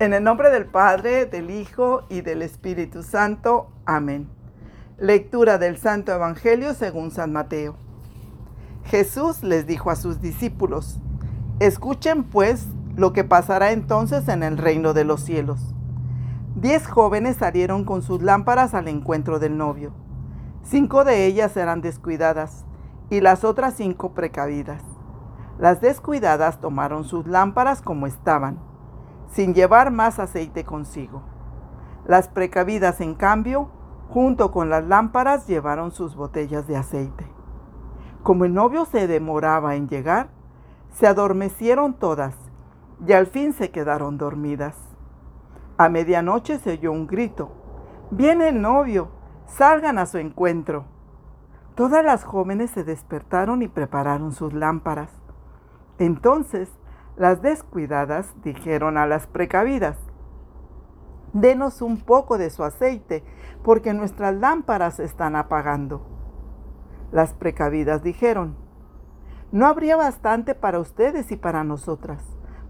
En el nombre del Padre, del Hijo y del Espíritu Santo. Amén. Lectura del Santo Evangelio según San Mateo. Jesús les dijo a sus discípulos, escuchen pues lo que pasará entonces en el reino de los cielos. Diez jóvenes salieron con sus lámparas al encuentro del novio. Cinco de ellas eran descuidadas y las otras cinco precavidas. Las descuidadas tomaron sus lámparas como estaban sin llevar más aceite consigo. Las precavidas, en cambio, junto con las lámparas, llevaron sus botellas de aceite. Como el novio se demoraba en llegar, se adormecieron todas y al fin se quedaron dormidas. A medianoche se oyó un grito. Viene el novio, salgan a su encuentro. Todas las jóvenes se despertaron y prepararon sus lámparas. Entonces las descuidadas dijeron a las precavidas, denos un poco de su aceite, porque nuestras lámparas están apagando. Las precavidas dijeron, no habría bastante para ustedes y para nosotras.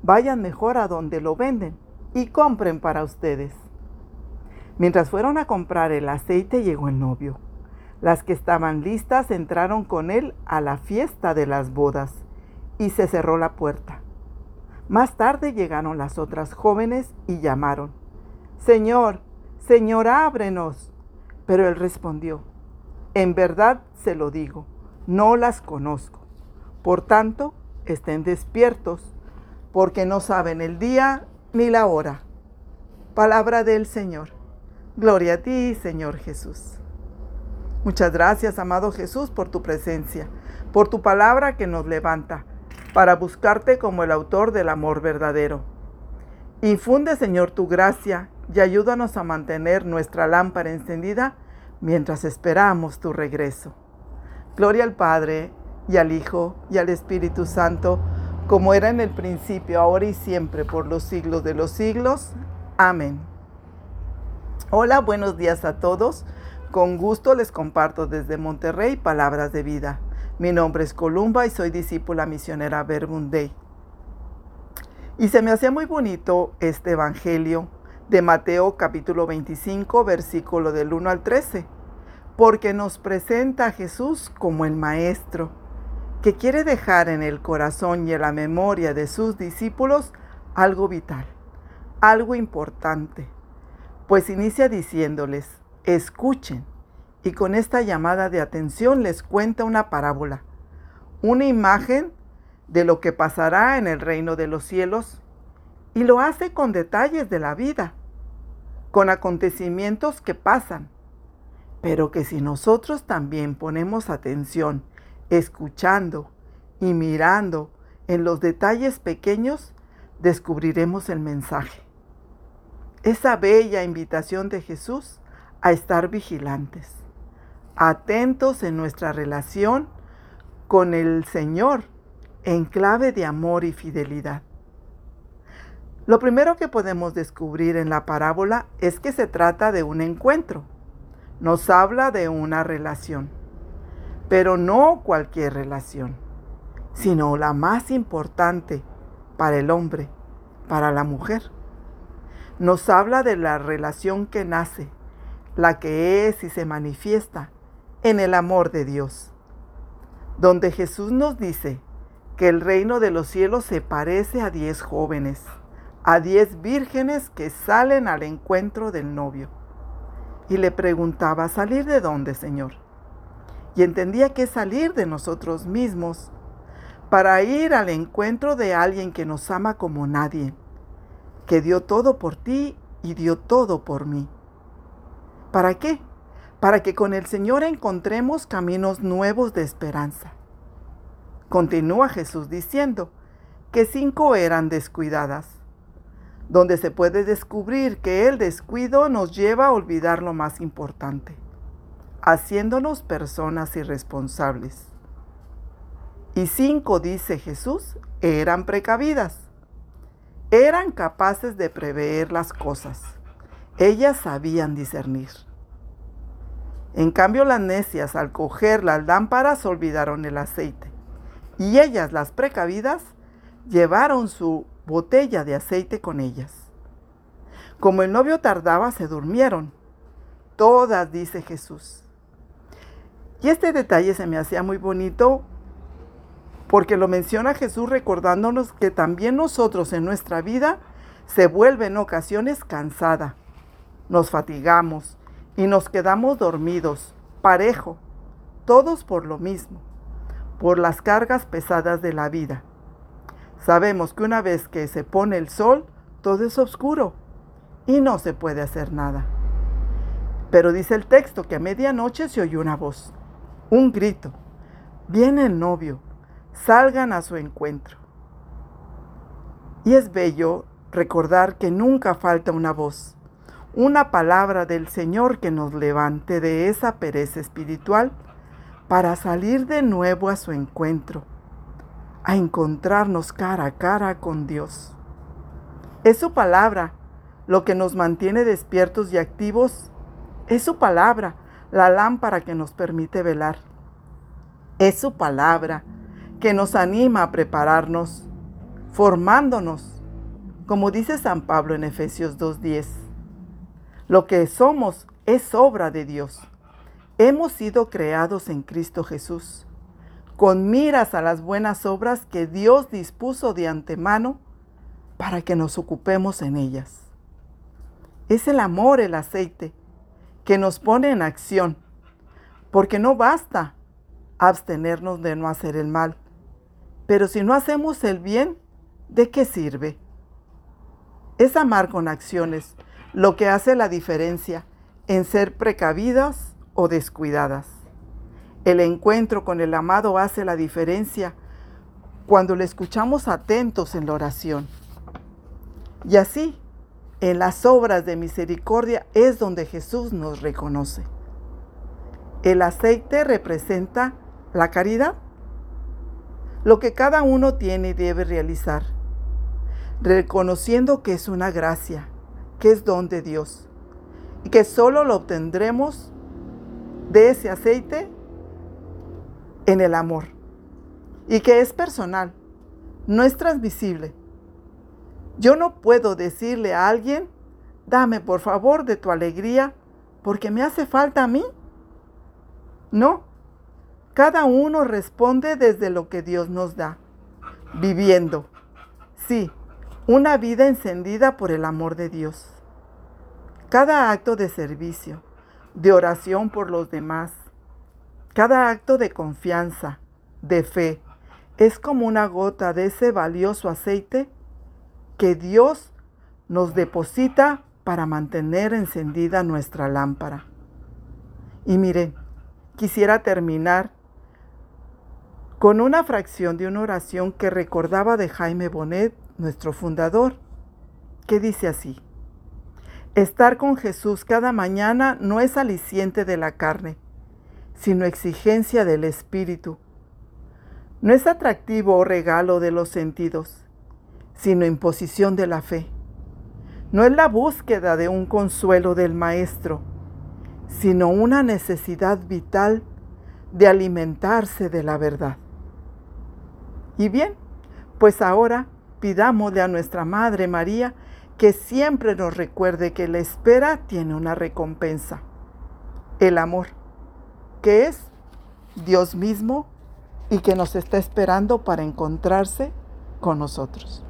Vayan mejor a donde lo venden y compren para ustedes. Mientras fueron a comprar el aceite llegó el novio. Las que estaban listas entraron con él a la fiesta de las bodas y se cerró la puerta. Más tarde llegaron las otras jóvenes y llamaron, Señor, Señor, ábrenos. Pero él respondió, En verdad se lo digo, no las conozco. Por tanto, estén despiertos, porque no saben el día ni la hora. Palabra del Señor. Gloria a ti, Señor Jesús. Muchas gracias, amado Jesús, por tu presencia, por tu palabra que nos levanta para buscarte como el autor del amor verdadero. Infunde, Señor, tu gracia y ayúdanos a mantener nuestra lámpara encendida mientras esperamos tu regreso. Gloria al Padre, y al Hijo, y al Espíritu Santo, como era en el principio, ahora y siempre, por los siglos de los siglos. Amén. Hola, buenos días a todos. Con gusto les comparto desde Monterrey palabras de vida. Mi nombre es Columba y soy discípula misionera Verbum Y se me hacía muy bonito este Evangelio de Mateo capítulo 25, versículo del 1 al 13, porque nos presenta a Jesús como el Maestro, que quiere dejar en el corazón y en la memoria de sus discípulos algo vital, algo importante, pues inicia diciéndoles, escuchen y con esta llamada de atención les cuenta una parábola, una imagen de lo que pasará en el reino de los cielos y lo hace con detalles de la vida, con acontecimientos que pasan, pero que si nosotros también ponemos atención, escuchando y mirando en los detalles pequeños, descubriremos el mensaje. Esa bella invitación de Jesús a estar vigilantes atentos en nuestra relación con el Señor en clave de amor y fidelidad. Lo primero que podemos descubrir en la parábola es que se trata de un encuentro. Nos habla de una relación, pero no cualquier relación, sino la más importante para el hombre, para la mujer. Nos habla de la relación que nace, la que es y se manifiesta en el amor de Dios, donde Jesús nos dice que el reino de los cielos se parece a diez jóvenes, a diez vírgenes que salen al encuentro del novio. Y le preguntaba, ¿salir de dónde, Señor? Y entendía que salir de nosotros mismos para ir al encuentro de alguien que nos ama como nadie, que dio todo por ti y dio todo por mí. ¿Para qué? Para que con el Señor encontremos caminos nuevos de esperanza. Continúa Jesús diciendo que cinco eran descuidadas, donde se puede descubrir que el descuido nos lleva a olvidar lo más importante, haciéndonos personas irresponsables. Y cinco, dice Jesús, eran precavidas. Eran capaces de prever las cosas. Ellas sabían discernir. En cambio las necias al coger las lámparas olvidaron el aceite. Y ellas, las precavidas, llevaron su botella de aceite con ellas. Como el novio tardaba, se durmieron. Todas, dice Jesús. Y este detalle se me hacía muy bonito porque lo menciona Jesús recordándonos que también nosotros en nuestra vida se vuelve en ocasiones cansada. Nos fatigamos y nos quedamos dormidos, parejo, todos por lo mismo, por las cargas pesadas de la vida. Sabemos que una vez que se pone el sol, todo es oscuro y no se puede hacer nada. Pero dice el texto que a medianoche se oyó una voz, un grito. Viene el novio, salgan a su encuentro. Y es bello recordar que nunca falta una voz, una palabra del Señor que nos levante de esa pereza espiritual para salir de nuevo a su encuentro, a encontrarnos cara a cara con Dios. Es su palabra lo que nos mantiene despiertos y activos. Es su palabra la lámpara que nos permite velar. Es su palabra que nos anima a prepararnos, formándonos, como dice San Pablo en Efesios 2.10. Lo que somos es obra de Dios. Hemos sido creados en Cristo Jesús, con miras a las buenas obras que Dios dispuso de antemano para que nos ocupemos en ellas. Es el amor el aceite que nos pone en acción, porque no basta abstenernos de no hacer el mal, pero si no hacemos el bien, ¿de qué sirve? Es amar con acciones lo que hace la diferencia en ser precavidas o descuidadas. El encuentro con el amado hace la diferencia cuando le escuchamos atentos en la oración. Y así, en las obras de misericordia es donde Jesús nos reconoce. El aceite representa la caridad, lo que cada uno tiene y debe realizar, reconociendo que es una gracia, que es don de Dios y que solo lo obtendremos de ese aceite en el amor y que es personal, no es transmisible. Yo no puedo decirle a alguien, dame por favor de tu alegría porque me hace falta a mí. No, cada uno responde desde lo que Dios nos da, viviendo, sí, una vida encendida por el amor de Dios. Cada acto de servicio, de oración por los demás. Cada acto de confianza, de fe, es como una gota de ese valioso aceite que Dios nos deposita para mantener encendida nuestra lámpara. Y miren, quisiera terminar con una fracción de una oración que recordaba de Jaime Bonet, nuestro fundador, que dice así. Estar con Jesús cada mañana no es aliciente de la carne, sino exigencia del espíritu. No es atractivo o regalo de los sentidos, sino imposición de la fe. No es la búsqueda de un consuelo del Maestro, sino una necesidad vital de alimentarse de la verdad. Y bien, pues ahora pidámosle a nuestra Madre María que siempre nos recuerde que la espera tiene una recompensa, el amor, que es Dios mismo y que nos está esperando para encontrarse con nosotros.